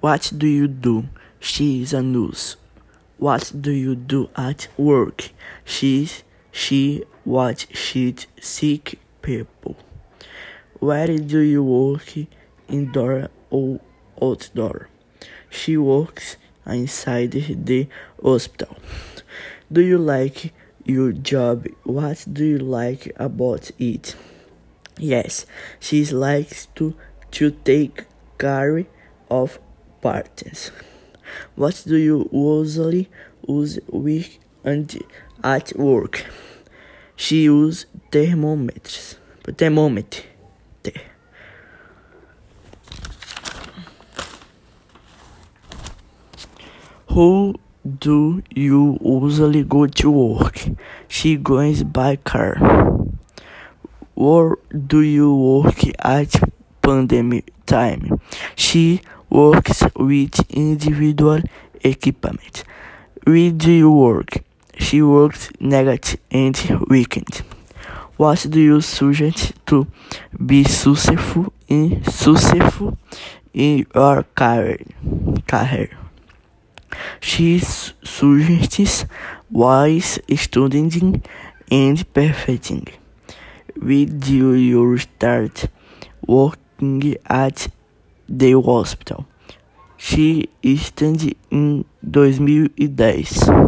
What do you do? She is a nurse. What do you do at work? She she what she sick people. Where do you work? Indoor or outdoor? She works inside the hospital. Do you like your job? What do you like about it? Yes, she likes to to take care of parties. What do you usually use with and at work? She uses thermometers. Thermometer. Who do you usually go to work? She goes by car. Where do you work at pandemic time? She works with individual equipment. Where do work? She works night and weekend. What do you suggest to be successful in successful in your career? career? She suggests wise studying and perfecting. When do you start working at the hospital? She started in 2010.